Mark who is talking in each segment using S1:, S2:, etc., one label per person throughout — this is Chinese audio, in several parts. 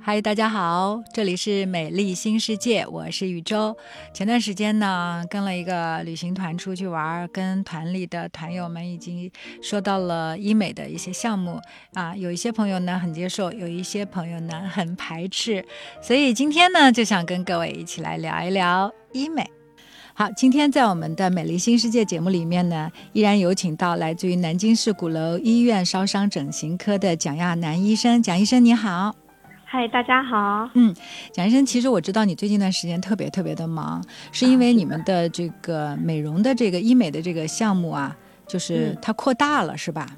S1: 嗨，大家好，这里是美丽新世界，我是宇宙。前段时间呢，跟了一个旅行团出去玩，跟团里的团友们已经说到了医美的一些项目啊，有一些朋友呢很接受，有一些朋友呢很排斥，所以今天呢就想跟各位一起来聊一聊医美。好，今天在我们的美丽新世界节目里面呢，依然有请到来自于南京市鼓楼医院烧伤整形科的蒋亚楠医生，蒋医生你好。
S2: 嗨，大家好。
S1: 嗯，蒋医生，其实我知道你最近一段时间特别特别的忙，是因为你们的这个美容的这个医美的这个项目啊，就是它扩大了，是吧？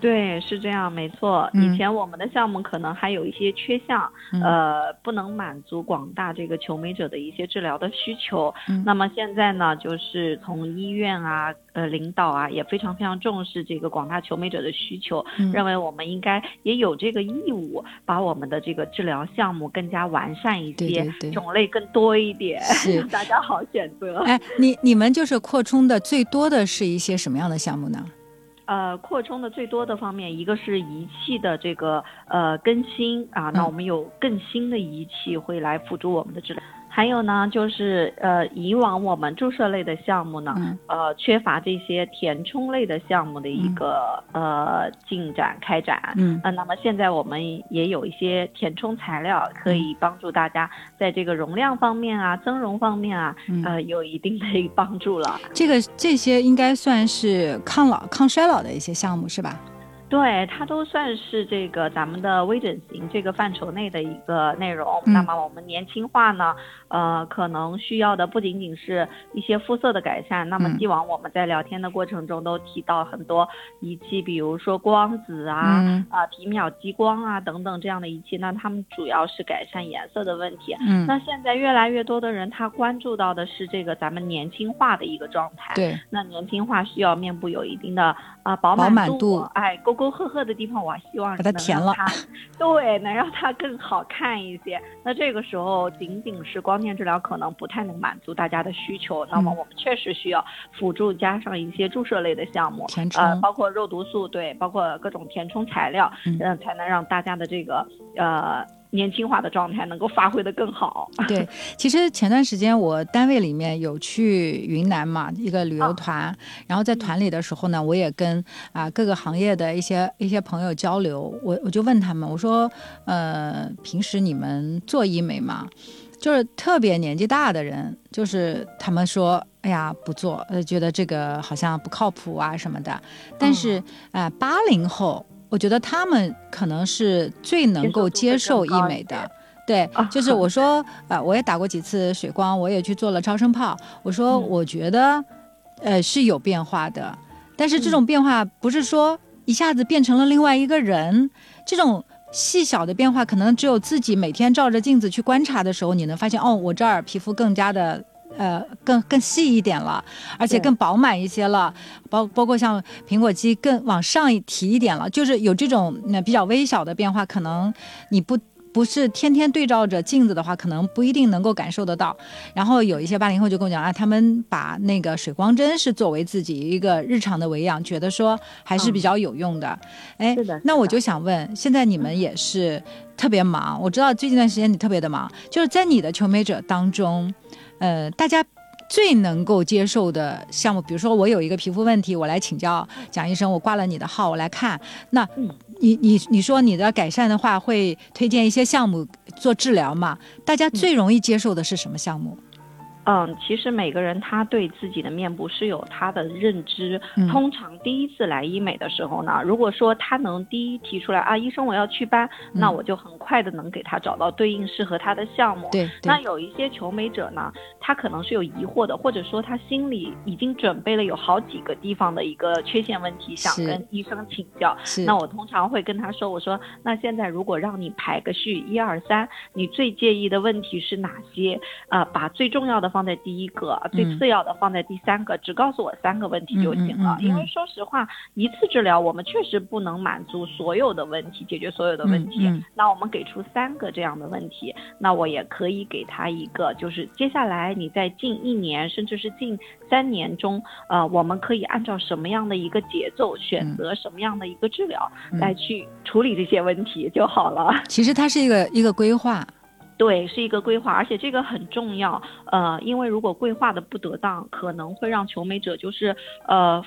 S2: 对，是这样，没错。以前我们的项目可能还有一些缺项，呃，不能满足广大这个求美者的一些治疗的需求。那么现在呢，就是从医院啊，呃，领导啊，也非常非常重视这个广大求美者的需求，认为我们应该也有这个义务，把我们的这个治疗项目更加完善一些，种类更多一点，大家好选择。
S1: 哎，你你们就是扩充的最多的是一些什么样的项目呢？
S2: 呃，扩充的最多的方面，一个是仪器的这个呃更新啊，那我们有更新的仪器会来辅助我们的治疗。还有呢，就是呃，以往我们注射类的项目呢，呃，缺乏这些填充类的项目的一个呃进展开展。嗯，呃，那么现在我们也有一些填充材料，可以帮助大家在这个容量方面啊、增容方面啊，呃，有一定的帮助了。
S1: 这个这些应该算是抗老、抗衰老的一些项目，是吧？
S2: 对，它都算是这个咱们的微整形这个范畴内的一个内容。那么我们年轻化呢，呃，可能需要的不仅仅是一些肤色的改善。那么既往我们在聊天的过程中都提到很多仪器，比如说光子啊、啊皮秒激光啊等等这样的仪器，那他们主要是改善颜色的问题。嗯，那现在越来越多的人他关注到的是这个咱们年轻化的一个状态。
S1: 对，
S2: 那年轻化需要面部有一定的啊饱
S1: 满
S2: 度，哎，沟沟壑壑的地方，我希望
S1: 把它填了，
S2: 对，能让它更好看一些。那这个时候，仅仅是光电治疗可能不太能满足大家的需求。那么我们确实需要辅助加上一些注射类的项目，呃，包括肉毒素，对，包括各种填充材料，嗯，才能让大家的这个呃。年轻化的状态能够发挥的更好。
S1: 对，其实前段时间我单位里面有去云南嘛，一个旅游团，然后在团里的时候呢，我也跟啊各个行业的一些一些朋友交流，我我就问他们，我说，呃，平时你们做医美吗？就是特别年纪大的人，就是他们说，哎呀不做，呃，觉得这个好像不靠谱啊什么的。但是啊，八零后。我觉得他们可能是最能够接受医美的，对，就是我说，呃，我也打过几次水光，我也去做了超声炮。我说，我觉得，呃，是有变化的，但是这种变化不是说一下子变成了另外一个人，这种细小的变化，可能只有自己每天照着镜子去观察的时候，你能发现，哦，我这儿皮肤更加的。呃，更更细一点了，而且更饱满一些了，包包括像苹果肌更往上提一点了，就是有这种那比较微小的变化，可能你不不是天天对照着镜子的话，可能不一定能够感受得到。然后有一些八零后就跟我讲啊，他们把那个水光针是作为自己一个日常的维养，觉得说还是比较有用的。哎，那我就想问，现在你们也是特别忙，我知道最近段时间你特别的忙，就是在你的求美者当中。呃，大家最能够接受的项目，比如说我有一个皮肤问题，我来请教蒋医生，我挂了你的号，我来看。那你你你说你的改善的话，会推荐一些项目做治疗嘛？大家最容易接受的是什么项目？
S2: 嗯，其实每个人他对自己的面部是有他的认知。通常第一次来医美的时候呢，如果说他能第一提出来啊，医生我要祛斑，那我就很快的能给他找到对应适合他的项目。
S1: 对。
S2: 那有一些求美者呢，他可能是有疑惑的，或者说他心里已经准备了有好几个地方的一个缺陷问题，想跟医生请教。
S1: 是。
S2: 那我通常会跟他说，我说那现在如果让你排个序，一二三，你最介意的问题是哪些？啊，把最重要的方。放在第一个，最次要的放在第三个，只告诉我三个问题就行了。因为说实话，一次治疗我们确实不能满足所有的问题，解决所有的问题。那我们给出三个这样的问题，那我也可以给他一个，就是接下来你在近一年甚至是近三年中，呃，我们可以按照什么样的一个节奏，选择什么样的一个治疗来去处理这些问题就好了。
S1: 其实它是一个一个规划。
S2: 对，是一个规划，而且这个很重要。呃，因为如果规划的不得当，可能会让求美者就是呃。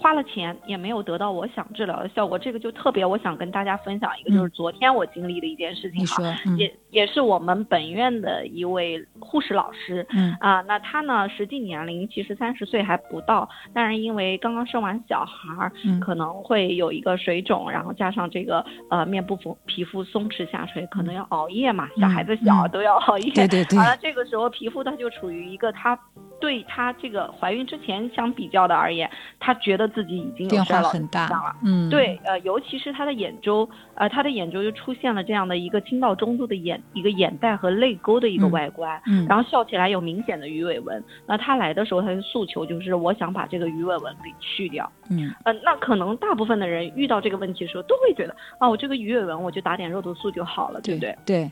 S2: 花了钱也没有得到我想治疗的效果，这个就特别，我想跟大家分享一个，就是昨天我经历的一件事情哈，也也是我们本院的一位护士老师，
S1: 嗯。
S2: 啊，那他呢实际年龄其实三十岁还不到，但是因为刚刚生完小孩儿，可能会有一个水肿，然后加上这个呃面部皮皮肤松弛下垂，可能要熬夜嘛，小孩子小都要熬夜，
S1: 对对对，
S2: 完了这个时候皮肤它就处于一个他。对她这个怀孕之前相比较的而言，她觉得自己已经有衰老
S1: 很大
S2: 了。
S1: 嗯，
S2: 对，呃，尤其是他的眼周，呃，他的眼周就出现了这样的一个轻到中度的眼一个眼袋和泪沟的一个外观。
S1: 嗯，
S2: 然后笑起来有明显的鱼尾纹。那他来的时候，他的诉求就是我想把这个鱼尾纹给去掉。
S1: 嗯，
S2: 呃，那可能大部分的人遇到这个问题的时候，都会觉得啊，我这个鱼尾纹我就打点肉毒素就好了，对不对？
S1: 对。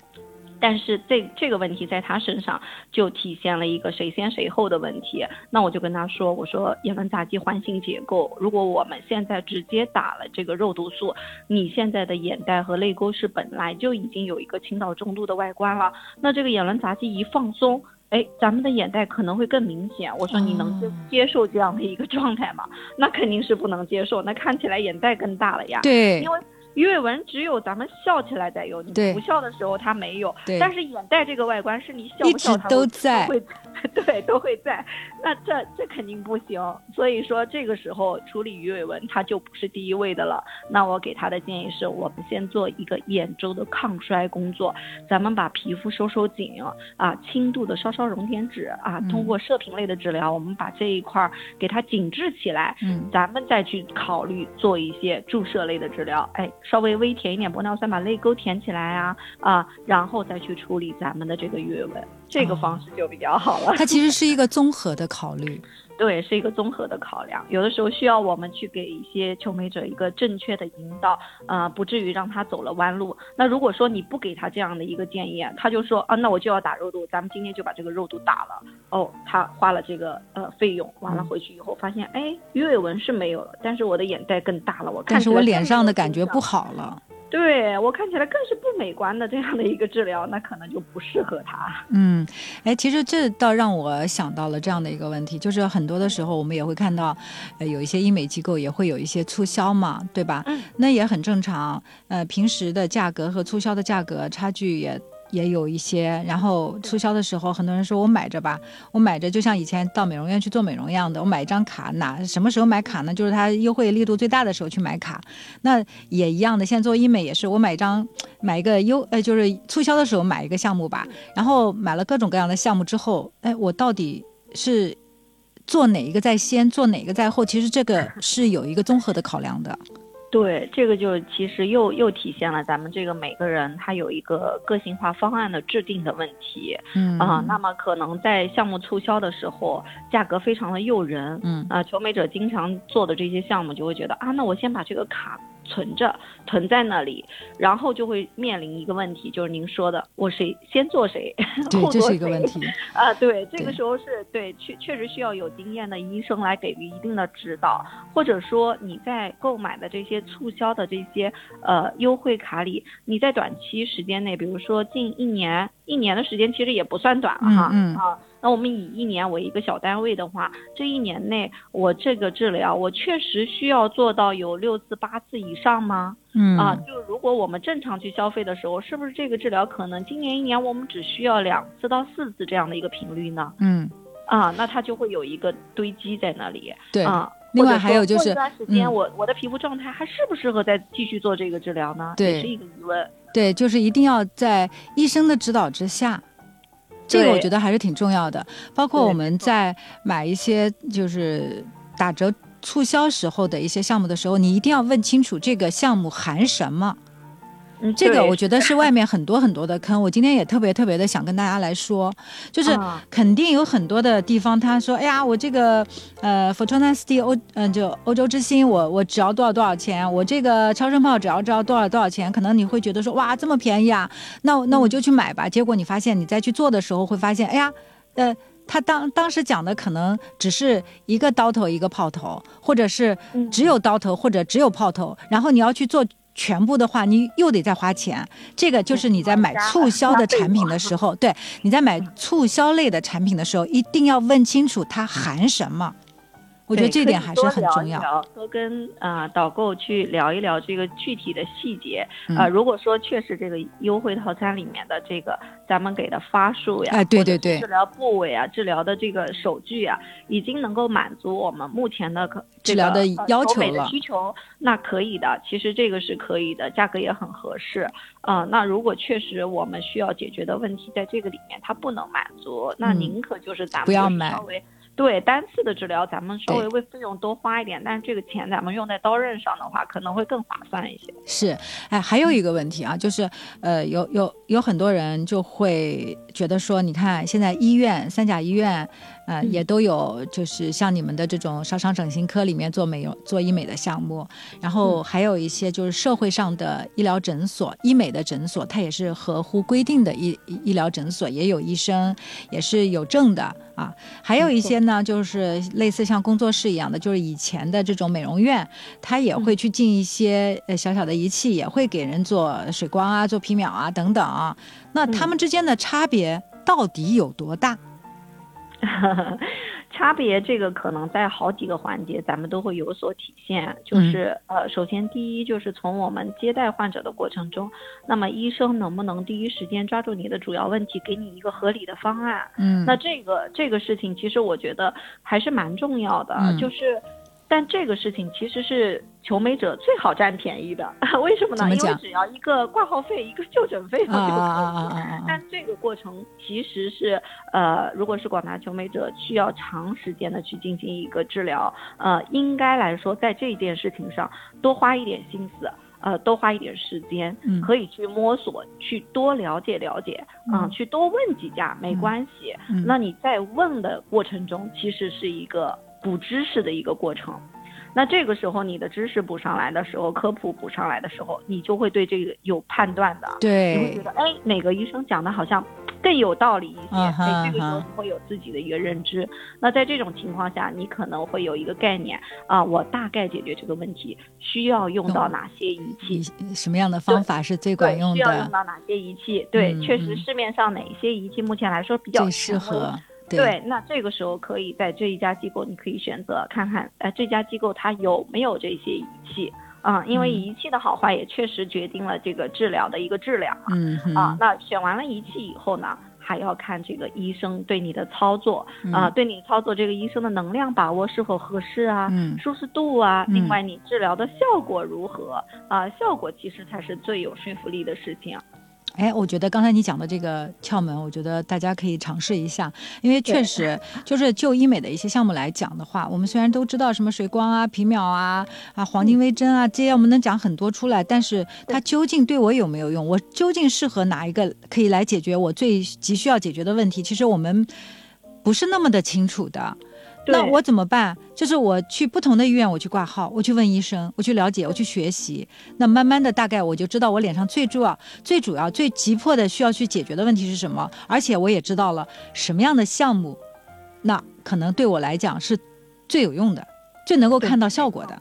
S2: 但是这这个问题在他身上就体现了一个谁先谁后的问题。那我就跟他说：“我说眼轮匝肌环形结构，如果我们现在直接打了这个肉毒素，你现在的眼袋和泪沟是本来就已经有一个倾倒中度的外观了。那这个眼轮匝肌一放松，哎，咱们的眼袋可能会更明显。我说你能接接受这样的一个状态吗？那肯定是不能接受。那看起来眼袋更大了呀。
S1: 对，
S2: 因为。鱼尾纹只有咱们笑起来才有，你不笑的时候它没有。但是眼袋这个外观是你笑不笑它
S1: 都在，
S2: 会 对都会在。那这这肯定不行。所以说这个时候处理鱼尾纹它就不是第一位的了。那我给他的建议是我们先做一个眼周的抗衰工作，咱们把皮肤收收紧啊，轻度的稍稍熔点脂啊，通过射频类的治疗，我们把这一块儿给它紧致起来。
S1: 嗯，
S2: 咱们再去考虑做一些注射类的治疗。哎。稍微微填一点玻尿酸，把泪沟填起来啊啊，然后再去处理咱们的这个鱼尾纹，这个方式就比较好了。
S1: 它其实是一个综合的考虑，
S2: 对，是一个综合的考量。有的时候需要我们去给一些求美者一个正确的引导，呃，不至于让他走了弯路。那如果说你不给他这样的一个建议，他就说啊，那我就要打肉毒，咱们今天就把这个肉毒打了。哦，他花了这个呃费用，完了回去以后发现，哎，鱼尾纹是没有了，但是我的眼袋更大了，我看
S1: 但是我脸上的感觉不好了。
S2: 对我看起来更是不美观的这样的一个治疗，那可能就不适合他。
S1: 嗯，哎，其实这倒让我想到了这样的一个问题，就是很多的时候我们也会看到，呃，有一些医美机构也会有一些促销嘛，对吧？
S2: 嗯，
S1: 那也很正常。呃，平时的价格和促销的价格差距也。也有一些，然后促销的时候，很多人说我买着吧，我买着就像以前到美容院去做美容一样的，我买一张卡，哪什么时候买卡呢？就是它优惠力度最大的时候去买卡。那也一样的，现在做医美也是，我买一张，买一个优，呃，就是促销的时候买一个项目吧，然后买了各种各样的项目之后，哎，我到底是做哪一个在先，做哪个在后？其实这个 是有一个综合的考量的。
S2: 对，这个就其实又又体现了咱们这个每个人他有一个个性化方案的制定的问题，
S1: 嗯
S2: 啊，那么可能在项目促销的时候，价格非常的诱人，
S1: 嗯
S2: 啊，求美者经常做的这些项目就会觉得啊，那我先把这个卡。存着，囤在那里，然后就会面临一个问题，就是您说的，我谁先做谁，后
S1: 做谁？这是一个问题
S2: 啊，对，这个时候是对，确确实需要有经验的医生来给予一定的指导，或者说你在购买的这些促销的这些呃优惠卡里，你在短期时间内，比如说近一年。一年的时间其实也不算短了哈，啊，那我们以一年为一个小单位的话，这一年内我这个治疗我确实需要做到有六次八次以上吗？
S1: 嗯，
S2: 啊，就如果我们正常去消费的时候，是不是这个治疗可能今年一年我们只需要两次到四次这样的一个频率呢？
S1: 嗯，
S2: 啊，那它就会有一个堆积在那里。
S1: 对
S2: 啊，
S1: 另外还有就是
S2: 这段时间我我的皮肤状态还适不适合再继续做这个治疗呢？
S1: 对，
S2: 是一个疑问。
S1: 对，就是一定要在医生的指导之下，这个我觉得还是挺重要的。包括我们在买一些就是打折促销时候的一些项目的时候，你一定要问清楚这个项目含什么。
S2: 嗯，
S1: 这个我觉得是外面很多很多的坑。我今天也特别特别的想跟大家来说，就是
S2: 嗯
S1: 肯定有很多的地方，他说，哎呀，我这个呃 Fortuna City 欧嗯、就欧洲之星，我我只要多少多少钱，我这个超声炮只要只要多少多少钱，可能你会觉得说，哇，这么便宜啊，那那我就去买吧。结果你发现你再去做的时候，会发现，哎呀，呃。他当当时讲的可能只是一个刀头一个炮头，或者是
S2: 嗯
S1: 只有刀头或者只有炮头，然后你要去做全部的话，你又得再花钱。这个就是你在买促销的产品的时候，对你在买促销类的产品的时候，一定要问清楚它含什么。我觉得这点还是很重要。
S2: 多聊聊多跟啊、导购去聊一聊这个具体的细节。
S1: 嗯
S2: 呃，如果说确实这个优惠套餐里面的这个咱们给的发数呀，
S1: 哎对对对
S2: 治疗部位啊，治疗的这个手具啊，已经能够满足我们目前的可
S1: 治疗的要求了
S2: 需求，那可以的。其实这个是可以的，价格也很合适。呃，那如果确实我们需要解决的问题在这个里面它不能满足，那
S1: 嗯
S2: 宁可就是咱们就是
S1: 不要买
S2: 稍微对单次的治疗，咱们稍微为费用多花一点，但是这个钱咱们用在刀刃上的话，可能会更划算一些。
S1: 是，哎，还有一个问题啊，就是呃，有有有很多人就会觉得说，你看现在医院三甲医院，呃，
S2: 嗯
S1: 也都有就是像你们的这种烧伤整形科里面做美容做医美的项目，然后
S2: 嗯
S1: 还有一些就是社会上的医疗诊所、医美的诊所，它也是合乎规定的医医医疗诊所，也有医生，也是有证的啊。还有一些呢，就是类似像工作室一样的，就是以前的这种美容院，它也会去进一些呃小小的仪器，也会给人做水光啊、做皮秒啊等等啊。那他们之间的差别到底有多大？
S2: 差别这个可能在好几个环节，咱们都会有所体现。
S1: 嗯
S2: 就是、呃，首先第一就是从我们接待患者的过程中，那么医生能不能第一时间抓住你的主要问题，给你一个合理的方案？
S1: 嗯，
S2: 那这个这个事情，其实我觉得还是蛮重要的，
S1: 嗯
S2: 就是。但这个事情其实是求美者最好占便宜的，为什么呢？因为只要一个挂号费，一个就诊费用就可以。
S1: 啊！
S2: 但这个过程其实是，呃，如果是广大求美者需要长时间的去进行一个治疗，呃，应该来说在这件事情上多花一点心思，呃，多花一点时间，
S1: 嗯
S2: 可以去摸索，去多了解了解，啊、
S1: 嗯
S2: 去多问几家没关系。
S1: 嗯
S2: 那你在问的过程中，其实是一个补知识的一个过程。那这个时候，你的知识补上来的时候，科普补上来的时候，你就会对这个有判断的。对你会觉得，哎，哪个医生讲的好像更有道理一些，
S1: 嗯哼
S2: 哎，这个时候你会有自己的一个认知。那在这种情况下，你可能会有一个概念啊，我大概解决这个问题需要用到哪些仪器，
S1: 什么样的方法是最管用的
S2: 需要用，到哪些仪器？对，
S1: 嗯
S2: 确实
S1: 嗯
S2: 市面上哪些仪器目前来说比较
S1: 适合？
S2: 对，那这个时候可以在这一家机构，你可以选择看看，呃，这家机构它有没有这些仪器啊、因为
S1: 嗯
S2: 仪器的好坏也确实决定了这个治疗的一个质量啊。
S1: 嗯哼
S2: 啊，那选完了仪器以后呢，还要看这个医生对你的操作啊、
S1: 嗯
S2: 对你操作这个医生的能量把握是否合适啊，
S1: 嗯
S2: 舒适度啊，
S1: 嗯
S2: 另外你治疗的效果如何啊、效果其实才是最有说服力的事情。
S1: 哎，我觉得刚才你讲的这个窍门，我觉得大家可以尝试一下，因为确实就是就医美的一些项目来讲的话，我们虽然都知道什么水光啊、皮秒啊、啊黄金微针啊这些，我们能讲很多出来，但是它究竟对我有没有用？我究竟适合哪一个可以来解决我最急需要解决的问题？其实我们不是那么的清楚的。那我怎么办？就是我去不同的医院，我去挂号，我去问医生，我去了解，我去学习。那慢慢的，大概我就知道我脸上最主要、最主要、最急迫的需要去解决的问题是什么，而且我也知道了什么样的项目，那可能对我来讲是最有用的，最能够看到效果的。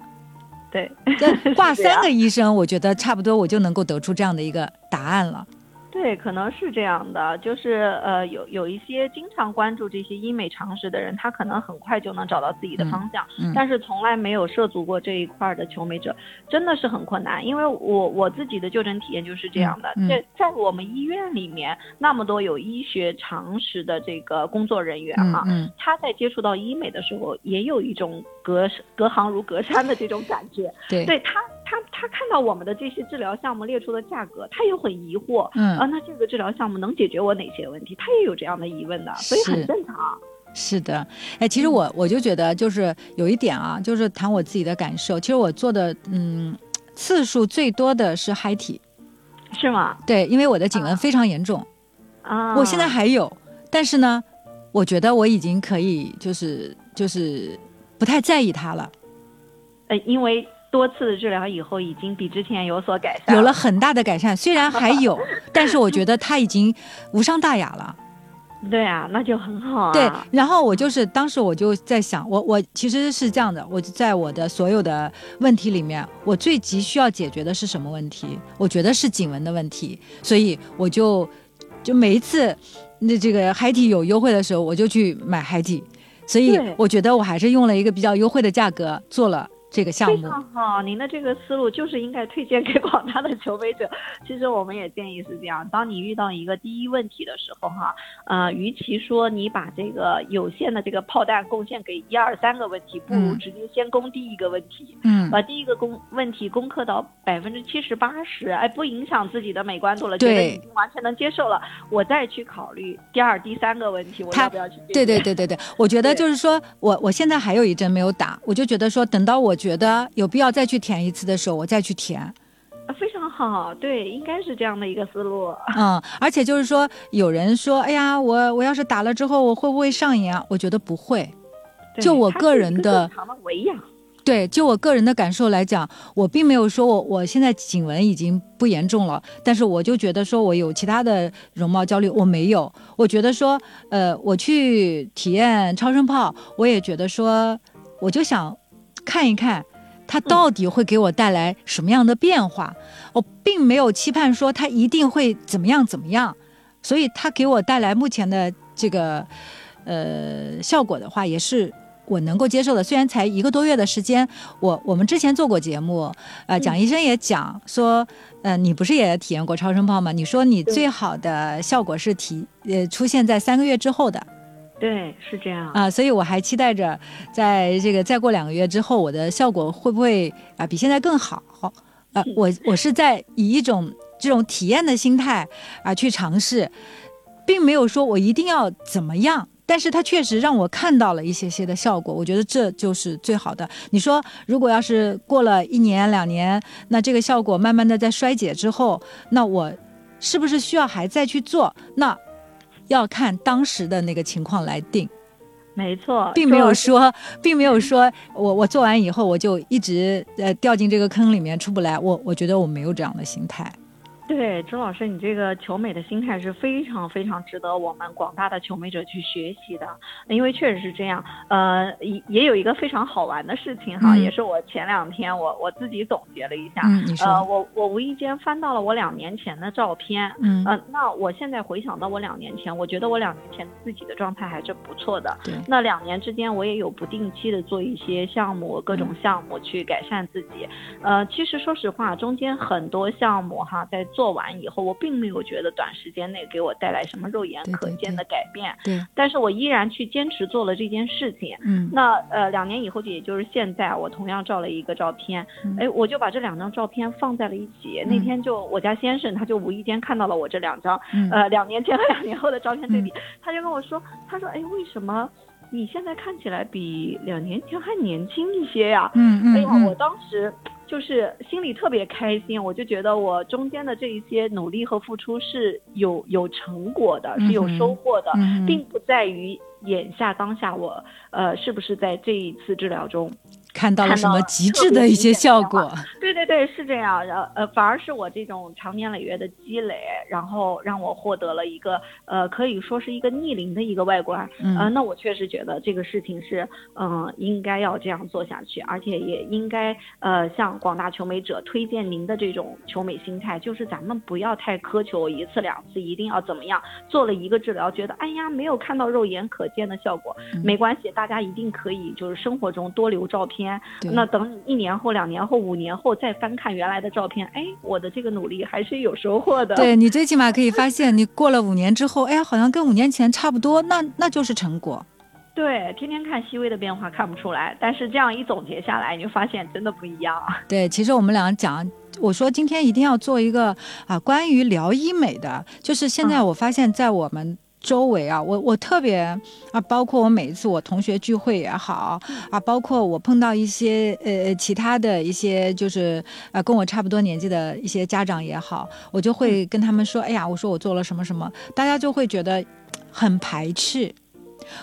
S2: 对，
S1: 这挂 三个医生，我觉得差不多我就能够得出这样的一个答案了。
S2: 对，可能是这样的，就是呃，有有一些经常关注这些医美常识的人，他可能很快就能找到自己的方向，
S1: 嗯
S2: 但是从来没有涉足过这一块儿的求美者，真的是很困难。因为我我自己的就诊体验就是这样的，在在我们医院里面，那么多有医学常识的这个工作人员哈、
S1: 嗯嗯，
S2: 他在接触到医美的时候，也有一种隔隔行如隔山的这种感觉。
S1: 对，
S2: 对他，他他看到我们的这些治疗项目列出的价格，他也很疑惑。
S1: 嗯
S2: 啊，那这个治疗项目能解决我哪些问题？他也有这样的疑问的，所以很正常。
S1: 是的，哎，其实我我就觉得就是有一点啊，就是谈我自己的感受。其实我做的嗯次数最多的是嗨体，
S2: 是吗？
S1: 对，因为我的颈纹非常严重，
S2: 啊，
S1: 我现在还有，但是呢，我觉得我已经可以，就是就是不太在意它了，
S2: 呃，因为多次的治疗以后，已经比之前有所改善，
S1: 有了很大的改善。虽然还有，但是我觉得他已经无伤大雅了。
S2: 对啊，那就很好啊。
S1: 对，然后我就是当时我就在想，我我其实是这样的，我在我的所有的问题里面，我最急需要解决的是什么问题？我觉得是颈纹的问题，所以我就就每一次那这个海底有优惠的时候，我就去买海底，所以我觉得我还是用了一个比较优惠的价格做了这个项目非。
S2: 常好，您的这个思路就是应该推荐给广大的求美者。其实我们也建议是这样：当你遇到一个第一问题的时候，哈，呃，与其说你把这个有限的这个炮弹贡献给一二三个问题，不如
S1: 嗯
S2: 直接先攻第一个问题，
S1: 嗯，
S2: 把第一个攻问题攻克到百分之七十八十，哎，不影响自己的美观度了，觉得已经完全能接受了，我再去考虑第二、第三个问题，我
S1: 他
S2: 要不要去？
S1: 对对对对对，我觉得 就是说我我现在还有一针没有打，我就觉得说等到我觉得有必要再去填一次的时候，我再去填。
S2: 啊非常好，对，应该是这样的一个思路。
S1: 嗯，而且就是说，有人说，哎呀，我我要是打了之后，我会不会上瘾啊？我觉得不会。就我个人的。对，就我个人的感受来讲，我并没有说我我现在颈纹已经不严重了，但是我就觉得说我有其他的容貌焦虑，我没有。我觉得说，呃，我去体验超声炮，我也觉得说，我就想看一看。它到底会给我带来什么样的变化？我并没有期盼说它一定会怎么样怎么样，所以它给我带来目前的这个呃效果的话，也是我能够接受的。虽然才一个多月的时间，我我们之前做过节目，呃，蒋医生也讲说，呃，你不是也体验过超声炮吗？你说你最好的效果是体呃出现在三个月之后的
S2: 对，是这样。
S1: 啊、所以我还期待着在这个再过两个月之后，我的效果会不会啊、比现在更好？啊，我我是在以一种这种体验的心态啊、去尝试，并没有说我一定要怎么样。但是它确实让我看到了一些些的效果，我觉得这就是最好的。你说，如果要是过了一年两年，那这个效果慢慢的在衰减之后，那我是不是需要还再去做？那要看当时的那个情况来定。
S2: 没错，
S1: 并没有
S2: 说
S1: 说，并没有说我我做完以后我就一直呃掉进这个坑里面出不来。我我觉得我没有这样的心态。
S2: 对周老师，你这个求美的心态是非常非常值得我们广大的求美者去学习的，因为确实是这样。呃，也也有一个非常好玩的事情哈，
S1: 嗯
S2: 也是我前两天我我自己总结了一下。呃，我我无意间翻到了我两年前的照片，
S1: 嗯，
S2: 呃，那我现在回想到我两年前，我觉得我两年前自己的状态还是不错的。
S1: 对，
S2: 那两年之间，我也有不定期的做一些项目，各种项目去改善自己。呃，其实说实话，中间很多项目哈，在做完以后，我并没有觉得短时间内给我带来什么肉眼可见的改变，
S1: 对，
S2: 但是我依然去坚持做了这件事情。
S1: 嗯，
S2: 那呃，两年以后，也就是现在，我同样照了一个照片，
S1: 嗯
S2: 哎，我就把这两张照片放在了一起。那
S1: 嗯
S2: 天就我家先生他就无意间看到了我这两张
S1: 嗯
S2: 呃，两年前和两年后的照片对比，他就跟我说，他说，哎，为什么你现在看起来比两年前还年轻一些呀？
S1: 嗯嗯
S2: 哎呀，我
S1: 嗯
S2: 当时就是心里特别开心，我就觉得我中间的这一些努力和付出是有有成果的，是有收获的，
S1: 嗯，
S2: 并不在于眼下当下我呃是不是在这一次治疗中
S1: 看到了什么极致的一些效果。
S2: 对对对，是这样。然后呃，反而是我这种长年累月的积累，然后让我获得了一个呃，可以说是一个逆龄的一个外观。
S1: 嗯
S2: 呃，那我确实觉得这个事情是嗯、呃应该要这样做下去，而且也应该呃向广大求美者推荐您的这种求美心态，就是咱们不要太苛求一次两次一定要怎么样，做了一个治疗觉得哎呀没有看到肉眼可见的效果，
S1: 嗯
S2: 没关系，大家一定可以就是生活中多留照片。
S1: 对
S2: 那等你一年后、两年后、五年后再翻看原来的照片，哎，我的这个努力还是有收获的。
S1: 对你最起码可以发现，你过了五年之后，哎呀，好像跟五年前差不多，那那就是成果。
S2: 对，天天看细微的变化看不出来，但是这样一总结下来，你就发现真的不一样。
S1: 对，其实我们俩讲，我说今天一定要做一个啊，关于聊医美的，就是现在
S2: 嗯
S1: 我发现，在我们。周围啊，我我特别啊，包括我每一次我同学聚会也好啊，包括我碰到一些呃其他的一些就是呃跟我差不多年纪的一些家长也好，我就会跟他们说，哎呀，我说我做了什么什么，大家就会觉得很排斥。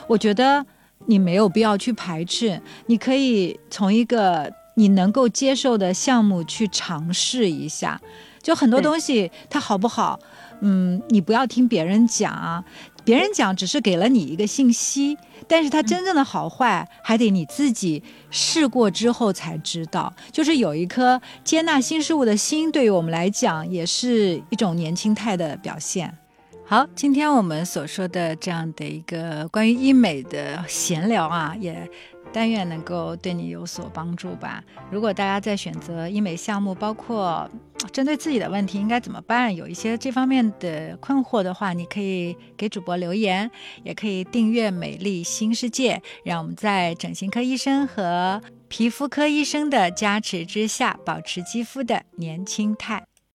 S1: 我觉得你没有必要去排斥，你可以从一个你能够接受的项目去尝试一下。就很多东西它好不好，嗯，你不要听别人讲，别人讲只是给了你一个信息，但是它真正的好坏还得你自己试过之后才知道。就是有一颗接纳新事物的心，对于我们来讲也是一种年轻态的表现。好，今天我们所说的这样的一个关于医美的闲聊啊，也。但愿能够对你有所帮助吧。如果大家在选择医美项目，包括针对自己的问题应该怎么办，有一些这方面的困惑的话，你可以给主播留言，也可以订阅《美丽新世界》，让我们在整形科医生和皮肤科医生的加持之下，保持肌肤的年轻态。